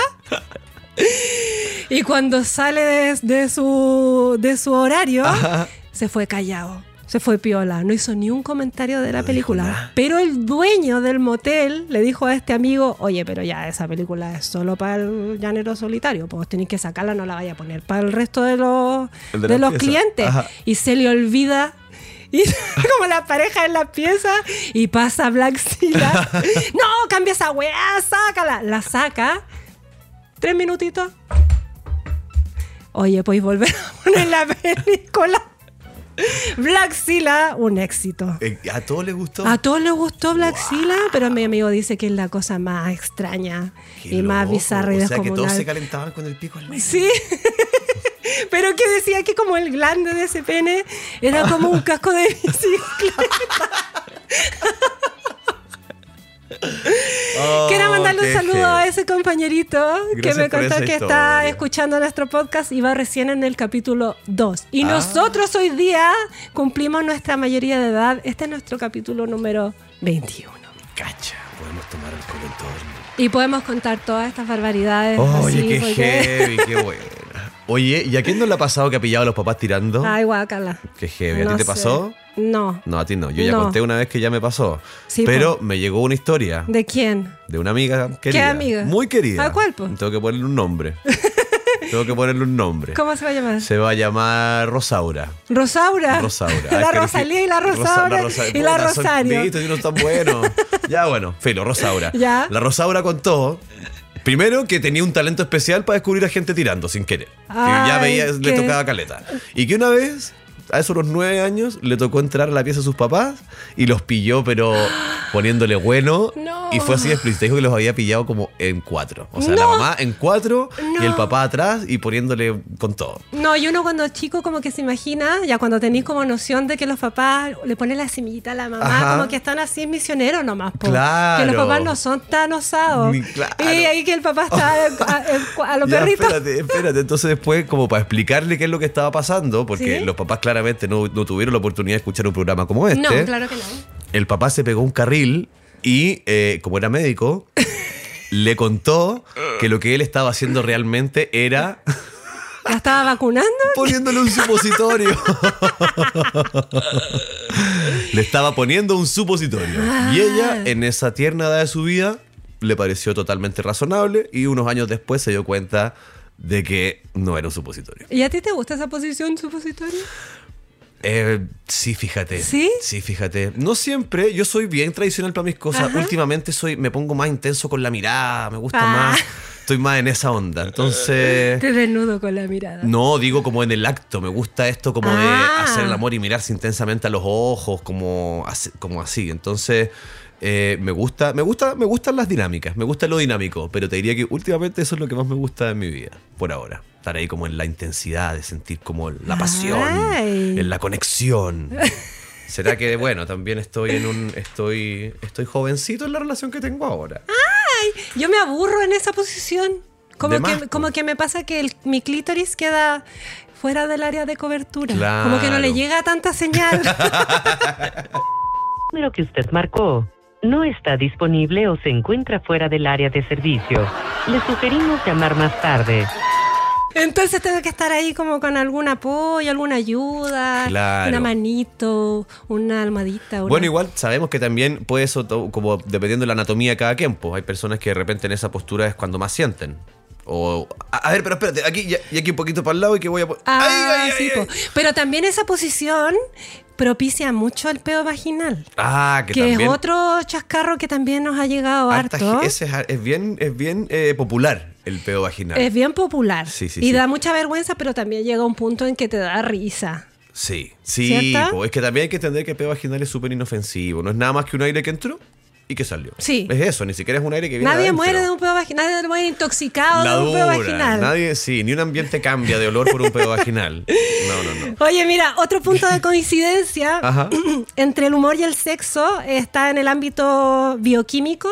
Y cuando sale de, de su, de su horario, se fue callado. Se fue piola, no hizo ni un comentario de la película. Pero el dueño del motel le dijo a este amigo, oye, pero ya esa película es solo para el llanero solitario, pues tenéis que sacarla, no la vaya a poner para el resto de los, de los pieza. clientes. Ajá. Y se le olvida. Y como la pareja en la pieza y pasa Black Silla. no, cambia esa weá, sácala. La saca. Tres minutitos. Oye, pues volver a poner la película. Black Silla, un éxito. Eh, ¿A todos les gustó? A todos les gustó Black Silla, pero mi amigo dice que es la cosa más extraña Qué y más bizarra y O sea que todos se calentaban con el pico al medio. Sí. Pero que decía que como el glande de ese pene era como un casco de bicicleta. Oh, Quiero mandarle un saludo a ese compañerito que me contó que está escuchando nuestro podcast y va recién en el capítulo 2. Y Ah. nosotros hoy día cumplimos nuestra mayoría de edad. Este es nuestro capítulo número 21. Cacha, podemos tomar todo el mundo. Y podemos contar todas estas barbaridades. Oye, así, qué porque- heavy, qué buena. Oye, ¿y a quién no le ha pasado que ha pillado a los papás tirando? Ay, guacala. Qué heavy. ¿A No ti te sé. pasó? No. No, a ti no. Yo ya No. conté una vez que ya me pasó. Sí, pero me llegó una historia ¿De quién? de una amiga querida. amiga? Muy querida. ¿A cuál, po? Tengo que ponerle un nombre. Tengo que ponerle un nombre. ¿Cómo se va a llamar? Se va a llamar Rosaura. Rosaura. Rosaura. La Ah, Rosalía y la Rosa- Rosaura Rosa- y la son- Rosario. Viste, no tan bueno. Ya bueno, Felo, Rosaura. Ya. La Rosaura contó. Primero que tenía un talento especial para descubrir a gente tirando sin querer. que ya veía, le qué- tocaba caleta. Y que una vez, a esos los nueve años, le tocó entrar a la pieza de sus papás y los pilló, pero poniéndole bueno. No. Y fue así explícito. Dijo que los había pillado como en cuatro. O sea, la mamá en cuatro y el papá atrás y poniéndole con todo. No, y uno cuando chico como que se imagina, ya cuando tenéis como noción de que los papás le ponen la semillita a la mamá, Ajá. como que están así misioneros nomás. po. Claro. Que los papás no son tan osados. Claro. Y ahí que el papá está a, a- a los Ya, perritos. Espérate, espérate. Entonces después, como para explicarle qué es lo que estaba pasando, porque ¿Sí? los papás claramente no, no tuvieron la oportunidad de escuchar un programa como este. No, claro que no. El papá se pegó un carril y, eh, como era médico, le contó que lo que él estaba haciendo realmente era ¿La estaba vacunando? poniéndole un supositorio. le estaba poniendo un supositorio. Y ella, en esa tierna edad de su vida, le pareció totalmente razonable y unos años después se dio cuenta de que no era un supositorio. ¿Y a ti te gusta esa posición supositorio? Eh, sí, fíjate. ¿Sí? Sí, fíjate. No siempre, yo soy bien tradicional para mis cosas. Ajá. Últimamente soy, me pongo más intenso con la mirada, me gusta Ah. más. Estoy más en esa onda. Entonces. Te desnudo con la mirada. No, digo como en el acto. Me gusta esto como Ah. de hacer el amor y mirarse intensamente a los ojos, como. Como así. Entonces, eh, me gusta, me gusta, me gustan las dinámicas, me gusta lo dinámico, pero te diría que últimamente eso es lo que más me gusta en mi vida, por ahora. Estar ahí como en la intensidad, de sentir como la pasión, Ay. en la conexión. ¿Será que, bueno, también estoy en un. Estoy. Estoy jovencito en la relación que tengo ahora? Yo me aburro en esa posición. Como, más, que, como que me pasa que el- mi clítoris queda fuera del área de cobertura. Como que no le llega tanta señal. número que usted marcó no está disponible o se encuentra fuera del área de servicio. Le sugerimos llamar más tarde. Entonces tengo que estar ahí como con algún apoyo, alguna ayuda, Claro. una manito, una almohadita. una- Bueno, igual sabemos que también puede eso, como dependiendo de la anatomía de cada quien, pues hay personas que de repente en esa postura es cuando más sienten. O, a, a ver, pero espérate, aquí y aquí un poquito para el lado y que voy a... Ah, ¡Ay, ay, sí, ay, po. ay! Pero también esa posición propicia mucho el pedo vaginal. Ah, que, Que, también... es otro chascarro que también nos ha llegado harta harto. ese es, es bien, es bien eh, popular el pedo vaginal. Es bien popular. Sí, sí, y sí. da mucha vergüenza, pero también llega un punto en que te da risa. Sí, sí, es que también hay que entender que el pedo vaginal es súper inofensivo. No es nada más que un aire que entró y que salió. Sí. Es eso, ni siquiera es un aire que viene Nadie adentro. muere de un pedo vaginal, nadie muere intoxicado La de un pedo dura, vaginal. Nadie, sí, ni un ambiente cambia de olor por un pedo vaginal. No, no, no. Oye, mira, otro punto de coincidencia entre el humor y el sexo está en el ámbito bioquímico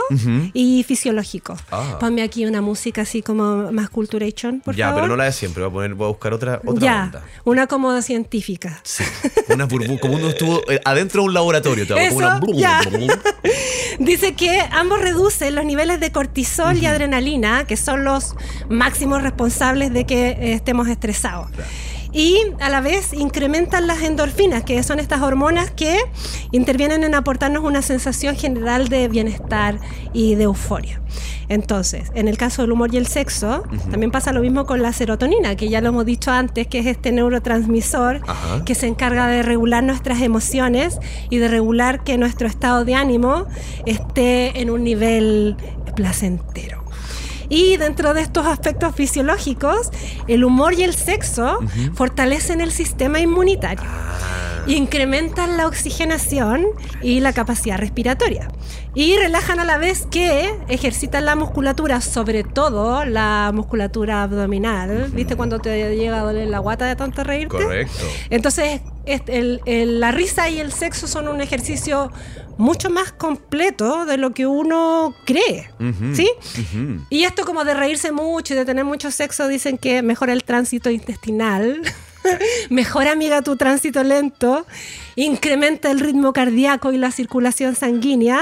y fisiológico. Ah. Ponme aquí una música así como más culturation, por ya, favor. pero no la de siempre. Voy a, poner, voy a buscar otra, otra ya, onda. una como científica. Sí. Una burbuja, como uno estuvo eh, adentro de un laboratorio. te Eso, una ya. Dice que ambos reducen los niveles de cortisol y adrenalina, que son los máximos responsables de que eh, estemos estresados. Y a la vez incrementan las endorfinas, que son estas hormonas que intervienen en aportarnos una sensación general de bienestar y de euforia. Entonces, en el caso del humor y el sexo, también pasa lo mismo con la serotonina, que ya lo hemos dicho antes, que es este neurotransmisor Ajá. que se encarga de regular nuestras emociones y de regular que nuestro estado de ánimo esté en un nivel placentero. Y dentro de estos aspectos fisiológicos, el humor y el sexo fortalecen el sistema inmunitario. Incrementan la oxigenación y la capacidad respiratoria. Y relajan a la vez que ejercitan la musculatura, sobre todo la musculatura abdominal. ¿Viste cuando te llega a doler la guata de tanto reírte? Correcto. Entonces, el- el- la risa y el sexo son un ejercicio mucho más completo de lo que uno cree. ¿Sí? Y esto como de reírse mucho y de tener mucho sexo, dicen que mejora el tránsito intestinal, mejora, amiga, tu tránsito lento, incrementa el ritmo cardíaco y la circulación sanguínea.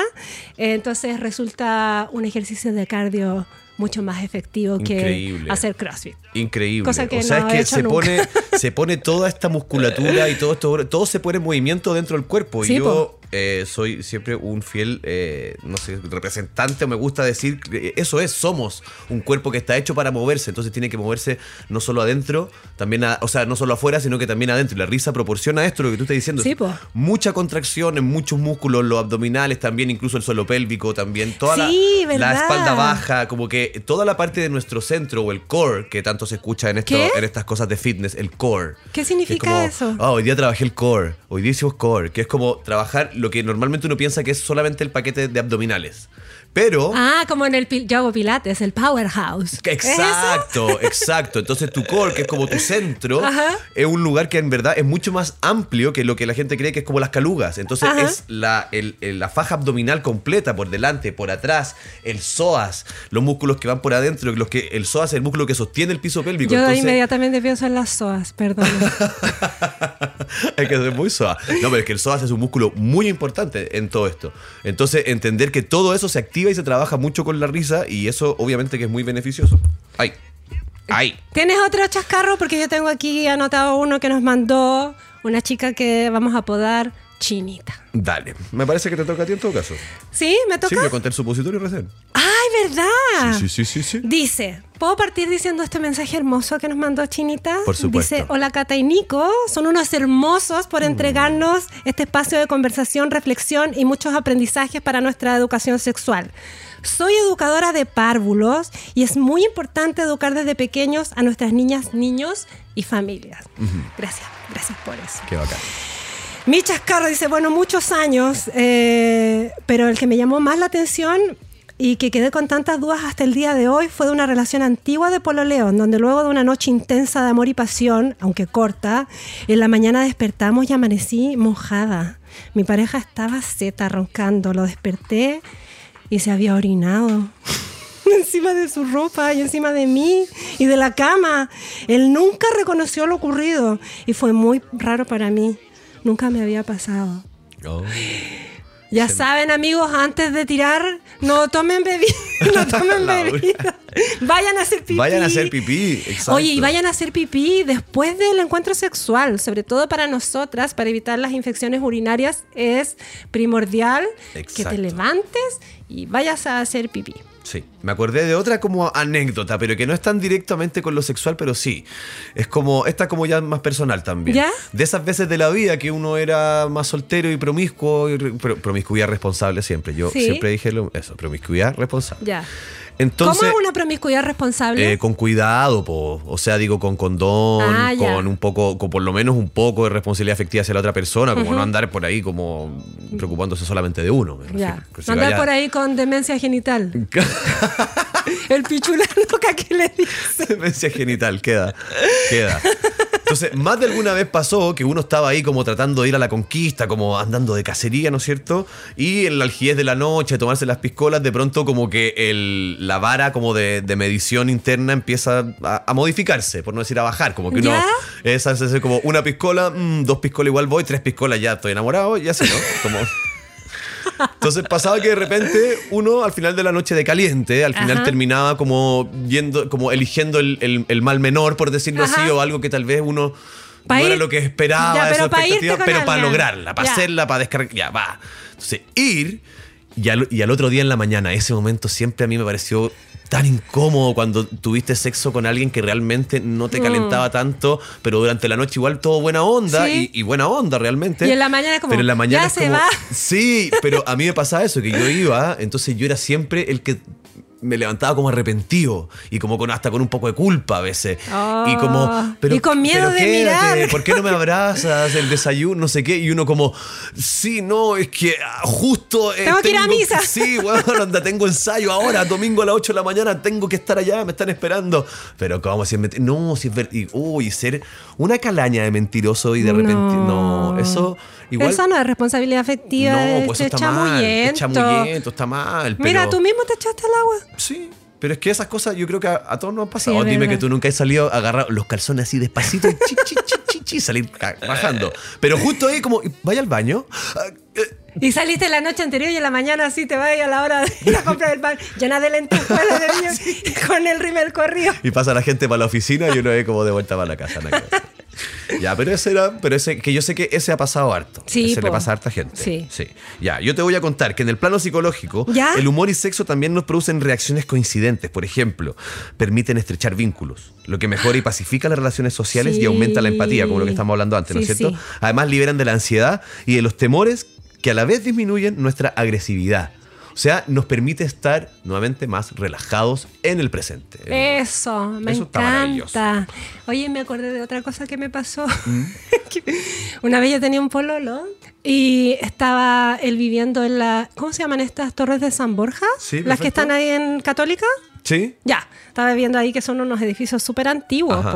Entonces resulta un ejercicio de cardio mucho más efectivo Increíble. que hacer CrossFit. Increíble. Cosa que o sea, no es que hecho se nunca. pone, se pone toda esta musculatura y todo esto, todo se pone en movimiento dentro del cuerpo. Sí, y yo, po. Eh, soy siempre un fiel, eh, no sé, representante, o me gusta decir, eso es, somos un cuerpo que está hecho para moverse, entonces tiene que moverse no solo adentro, también, a- o sea, no solo afuera, sino que también adentro. Y la risa proporciona esto, lo que tú estás diciendo. Sí, po. Mucha contracción en muchos músculos, los abdominales también, incluso el suelo pélvico también, toda la- Sí, la, ¿verdad? espalda baja, como que toda la parte de nuestro centro o el core, que tanto se escucha en, esto, en estas cosas de fitness, el core. ¿Qué es significa como, eso? "Ah, hoy día trabajé el core, hoy día hicimos core, que es como trabajar lo que normalmente uno piensa que es solamente el paquete de abdominales. Pero... Ah, como en el yo hago pilates, el powerhouse. Que ¿Es? Exacto, exacto. Entonces tu core, que es como tu centro, Ajá. es un lugar que en verdad es mucho más amplio que lo que la gente cree que es como las calugas. Entonces Ajá. es la, el- el- la faja abdominal completa, por delante, por atrás, el psoas, los músculos que van por adentro, los que, el psoas es el músculo que sostiene el piso pélvico. Yo Entonces, inmediatamente pienso en las psoas, perdón. hay que ser muy psoas. No, pero es que el psoas es un músculo muy importante en todo esto. Entonces entender que todo eso se activa y se trabaja mucho con la risa y eso obviamente que es muy beneficioso. ¡Ay! ¡Ay! ¿Tienes otro chascarro? Porque yo tengo aquí anotado uno que nos mandó una chica que vamos a apodar Chinita. Dale. Me parece que te toca a ti en todo caso. ¿Sí? ¿Me Sí, toca? yo conté el supositorio recién. ¡Ay, verdad! Sí, sí, sí, sí. Dice, ¿puedo partir diciendo este mensaje hermoso que nos mandó Chinita? Por supuesto. Dice, hola Cata y Nico, son unos hermosos por entregarnos este espacio de conversación, reflexión y muchos aprendizajes para nuestra educación sexual. Soy educadora de párvulos y es muy importante educar desde pequeños a nuestras niñas, niños y familias. Gracias, gracias por eso. Qué bacán. Mi chascarro dice, bueno, muchos años, eh, pero el que me llamó más la atención y que quedé con tantas dudas hasta el día de hoy fue de una relación antigua de pololeo, en donde luego de una noche intensa de amor y pasión, aunque corta, en la mañana despertamos y amanecí mojada. Mi pareja estaba zeta roncando, lo desperté y se había orinado. encima de su ropa y encima de mí y de la cama. Él nunca reconoció lo ocurrido y fue muy raro para mí. Nunca me había pasado. Oh. Ya saben, amigos, antes de tirar, no tomen bebida. No tomen bebida. Vayan a hacer pipí. Vayan a hacer pipí, exacto. Oye, y vayan a hacer pipí después del encuentro sexual, sobre todo para nosotras, para evitar las infecciones urinarias, es primordial que te levantes y vayas a hacer pipí. Sí, me acordé de otra como anécdota, pero que no es tan directamente con lo sexual, pero sí. Es como, esta como ya más personal también. ¿Ya? De esas veces de la vida que uno era más soltero y promiscuo, y pro- promiscuidad responsable siempre. Yo Sí. siempre dije lo- eso, promiscuidad responsable. Ya. Entonces, ¿Cómo es una promiscuidad responsable? eh, con cuidado, po. o sea, digo, con condón, Ah, con un poco, con por lo menos un poco de responsabilidad afectiva hacia la otra persona, como no andar por ahí como preocupándose solamente de uno. me ya. si Andar vaya- por ahí con demencia genital. El pichula loca que le dice. Demencia genital, queda, queda. Entonces, más de alguna vez pasó que uno estaba ahí como tratando de ir a la conquista, como andando de cacería, ¿no es cierto? Y en la algidez de la noche, tomarse las piscolas, de pronto como que el, la vara como de, de medición interna empieza a, a modificarse, por no decir a bajar, como que uno ¿Ya? es hace como una piscola, mm, dos piscolas igual voy, tres piscolas ya estoy enamorado, y así, ¿no? Como... Entonces pasaba que de repente uno al final de la noche de caliente, al final Ajá. terminaba como yendo, como eligiendo el, el- el mal menor, por decirlo Ajá. así, o algo que tal vez uno Pa' no era lo que esperaba, Ya, de pero su pa' expectativa, pero para lograrla, para hacerla, para descargar, ya va. Entonces, ir y al, y al otro día en la mañana, ese momento siempre a mí me pareció tan incómodo cuando tuviste sexo con alguien que realmente no te calentaba tanto, pero durante la noche igual todo buena onda Mm. Sí. y, y buena onda realmente. Y en la mañana como, pero en la mañana "Ya es se como- va". Sí, pero a mí me pasaba eso, que yo iba, entonces yo era siempre el que me levantaba como arrepentido y como con hasta con un poco de culpa a veces. Oh, y como, pero, y con miedo de quédate, mirar. ¿por qué no me abrazas? El desayuno, no sé qué. Y uno como, sí, no, es que ah, justo... eh, Tengo que ir a misa. Sí, bueno, anda, tengo ensayo ahora, domingo a las 8 de la mañana, tengo que estar allá, me están esperando. Pero como si es No, si es ver... y, uy, ser una calaña de mentiroso y de repente... No, eso igual... Eso no es responsabilidad afectiva. no, pues eso es está mal. Es chamullento, está mal. Mira, pero- tú mismo te echaste al agua. Sí. Pero es que esas cosas yo creo que a, a todos nos han pasado. Sí, Dime verdad. que tú nunca has salido a agarrar los calzones así despacito y chi, chi, chi, chi, chi, salir bajando. Pero justo ahí como, vaya al baño. ah, eh, Y saliste la noche anterior y en la mañana así te vas a la hora de ir a comprar el pan llena de lentejuelas de niños y con el rímel corrido. Y pasa la gente para la oficina y uno ve como de vuelta para la casa. Ya, pero ese era, pero ese, que yo sé que ese ha pasado harto. Sí, Ese le pasa a harta gente. Sí. Ya, yo te voy a contar que en el plano psicológico, ¿Ya? el humor y sexo también nos producen reacciones coincidentes. Por ejemplo, permiten estrechar vínculos, lo que mejora y pacifica las relaciones sociales Sí. y aumenta la empatía, como lo que estamos hablando antes, ¿no es Sí, cierto? sí. Además, liberan de la ansiedad y de los temores que a la vez disminuyen nuestra agresividad. O sea, nos permite estar nuevamente más relajados en el presente. Eso, me Eso está maravilloso. encanta. Oye, me acordé de otra cosa que me pasó. ¿Mm? Una vez yo tenía un pololo y estaba él viviendo en la... ¿Cómo se llaman estas torres de San Borja? Sí, Las que están ahí en Católica. ¿Sí? Ya, estaba viendo ahí que son unos edificios súper antiguos.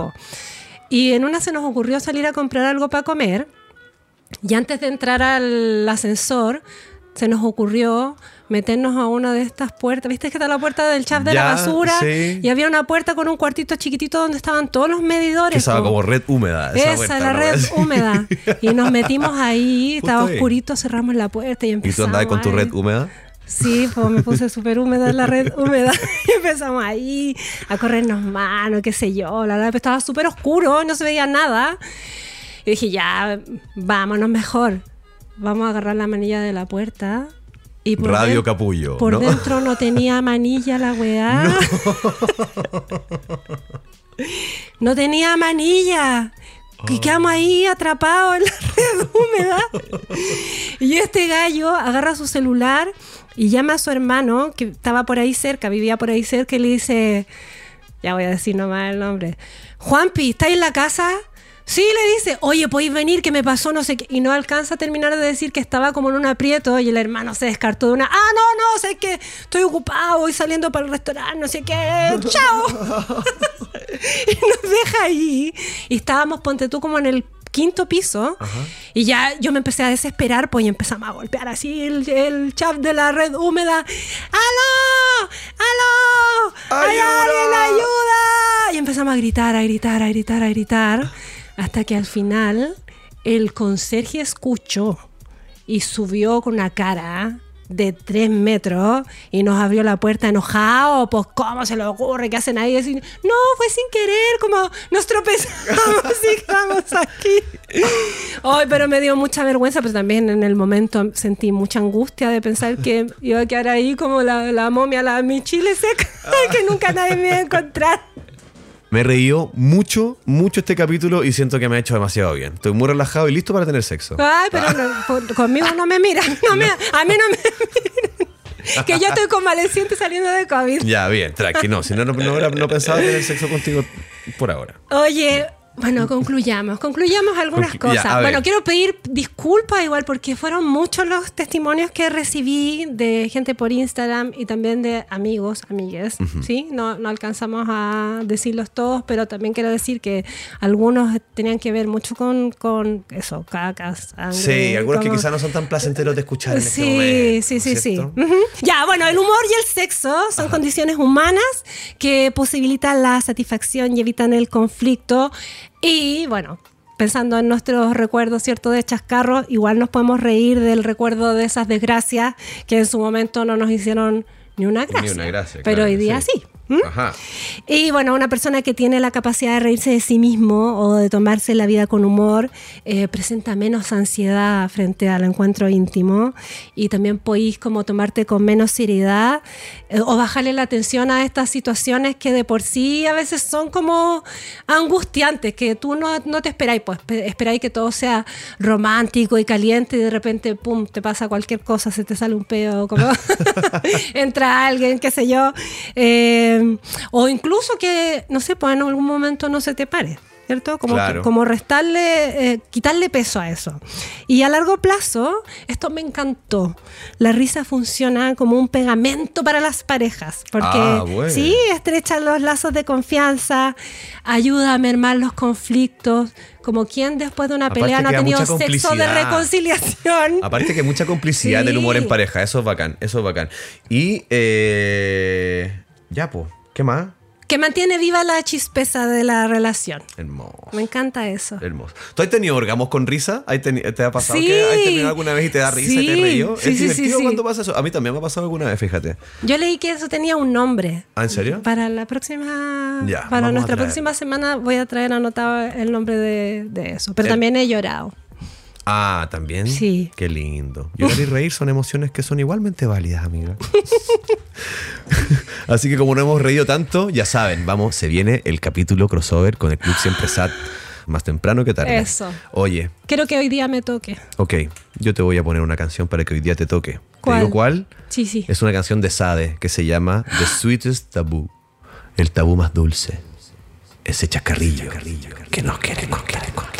Y en una se nos ocurrió salir a comprar algo para comer. Y antes de entrar al ascensor, se nos ocurrió meternos a una de estas puertas. ¿Viste que está la puerta del chat de Ya, la basura? sí. Y había una puerta con un cuartito chiquitito donde estaban todos los medidores. Que estaba po. como red húmeda. Esa, Esa, puerta, la ¿no? red húmeda. Y nos metimos ahí, Justo estaba ahí. oscurito, cerramos la puerta y ¿Y empezamos. tú andabas con tu red húmeda? Sí, pues me puse súper húmeda en la red húmeda. Y empezamos ahí a corrernos manos, qué sé yo. La verdad, estaba súper oscuro, no se veía nada. Y dije, ya, vámonos mejor. Vamos a agarrar la manilla de la puerta. Y por Radio Capullo. Por ¿no? dentro no tenía manilla la weá. No, tenía manilla. Y Oh. quedamos ahí atrapados en la red húmeda. Y este gallo agarra su celular y llama a su hermano, que estaba por ahí cerca, vivía por ahí cerca, y le dice, ya voy a decir nomás el nombre, Juanpi, ¿está en la casa? Sí, le dice, oye, podéis venir, que me pasó no sé qué. Y no alcanza a terminar de decir que estaba como en un aprieto y el hermano se descartó de una, ah, no, no, sé que estoy ocupado, voy saliendo para el restaurante, no sé qué, chao. y nos deja ahí. Y estábamos, ponte tú, como en el quinto piso. Y ya yo me empecé a desesperar, pues y empezamos a golpear así el, el chat de la red húmeda. ¡Aló! ¡Aló! ¡Hay alguien, ayuda! Y empezamos a gritar, a gritar, a gritar, a gritar. Hasta que al final el conserje escuchó y subió con una cara de tres metros y nos abrió la puerta enojado, pues cómo se le ocurre que hacen ahí decir, no, fue sin querer, como nos tropezamos y quedamos aquí. Ay, pero me dio mucha vergüenza, pero también en el momento sentí mucha angustia de pensar que iba a quedar ahí como la, la momia, la mi chile seca, que nunca nadie me iba a encontrar. Me he reído mucho, mucho este capítulo y siento que me ha hecho demasiado bien. Estoy muy relajado y listo para tener sexo. Ay, pero no, conmigo no me miran, no me- a mí no me miran. Que yo estoy convaleciente saliendo de COVID. Ya, bien, tranqui. No, si no, no, no, no pensaba tener sexo contigo por ahora. Oye, bueno, concluyamos. Concluyamos algunas Conclu- ya, cosas. a ver. bueno, quiero pedir disculpas igual porque fueron muchos los testimonios que recibí de gente por Instagram y también de amigos, amigues. ¿sí? No, no alcanzamos a decirlos todos, pero también quiero decir que algunos tenían que ver mucho con, con eso, cacas. Sí, algunos que como- quizás no son tan placenteros de escuchar en este Sí, momento. sí, sí, sí. ¿cierto? Ujú. Ya, bueno, el humor y el sexo son condiciones humanas que posibilitan la satisfacción y evitan el conflicto. Y bueno, pensando en nuestros recuerdos, ¿cierto? De chascarros, igual nos podemos reír del recuerdo de esas desgracias que en su momento no nos hicieron ni una gracia. una gracia, Pero claro, hoy día sí. sí. ¿M? Ajá. Y bueno, una persona que tiene la capacidad de reírse de sí mismo o de tomarse la vida con humor eh, presenta menos ansiedad frente al encuentro íntimo y también podéis como tomarte con menos seriedad eh, o bajarle la atención a estas situaciones que de por sí a veces son como angustiantes, que tú no, no te esperáis, pues pe- esperáis que todo sea romántico y caliente y de repente, pum, te pasa cualquier cosa, se te sale un peo, como entra alguien, qué sé yo. Eh, o incluso que, no sé, pues en algún momento no se te pare. ¿Cierto? Como, Claro. como restarle, eh, quitarle peso a eso. Y a largo plazo, esto me encantó. La risa funciona como un pegamento para las parejas. Porque Ah, bueno. sí, estrecha los lazos de confianza, ayuda a mermar los conflictos. Como quien después de una Aparte pelea no ha tenido sexo de reconciliación. Aparte que mucha complicidad Sí. del humor en pareja, eso es bacán, eso es bacán. Y eh, ya, pues, ¿qué más? Que mantiene viva la chispeza de la relación. Hermoso. Me encanta eso. Hermoso. ¿Tú has tenido orgamos con risa? ¿Has teni- ¿Te ha pasado Sí. que has tenido alguna vez y te da risa y te Sí. reído? Sí, es sí, divertido sí, sí. cuando pasa eso. A mí también me ha pasado alguna vez, fíjate. Yo leí que eso tenía un nombre. ¿Ah, en serio? Para la próxima. Ya, para nuestra próxima semana voy a traer anotado el nombre de, de eso. Pero El- también he llorado. Ah, también. Sí. Qué lindo. Llorar y reír son emociones que son igualmente válidas, amiga. Así que como no hemos reído tanto, ya saben, vamos, se viene el capítulo crossover con el Club Siempre Sat más temprano que tarde. Eso. Oye, Quiero que hoy día me toque. ok, yo te voy a poner una canción para que hoy día te toque. ¿Te ¿Cuál? digo cuál? Sí, sí. Es una canción de Sade que se llama The Sweetest Taboo. El tabú más dulce. Ese chacarrillo que nos quiere contar. contar. If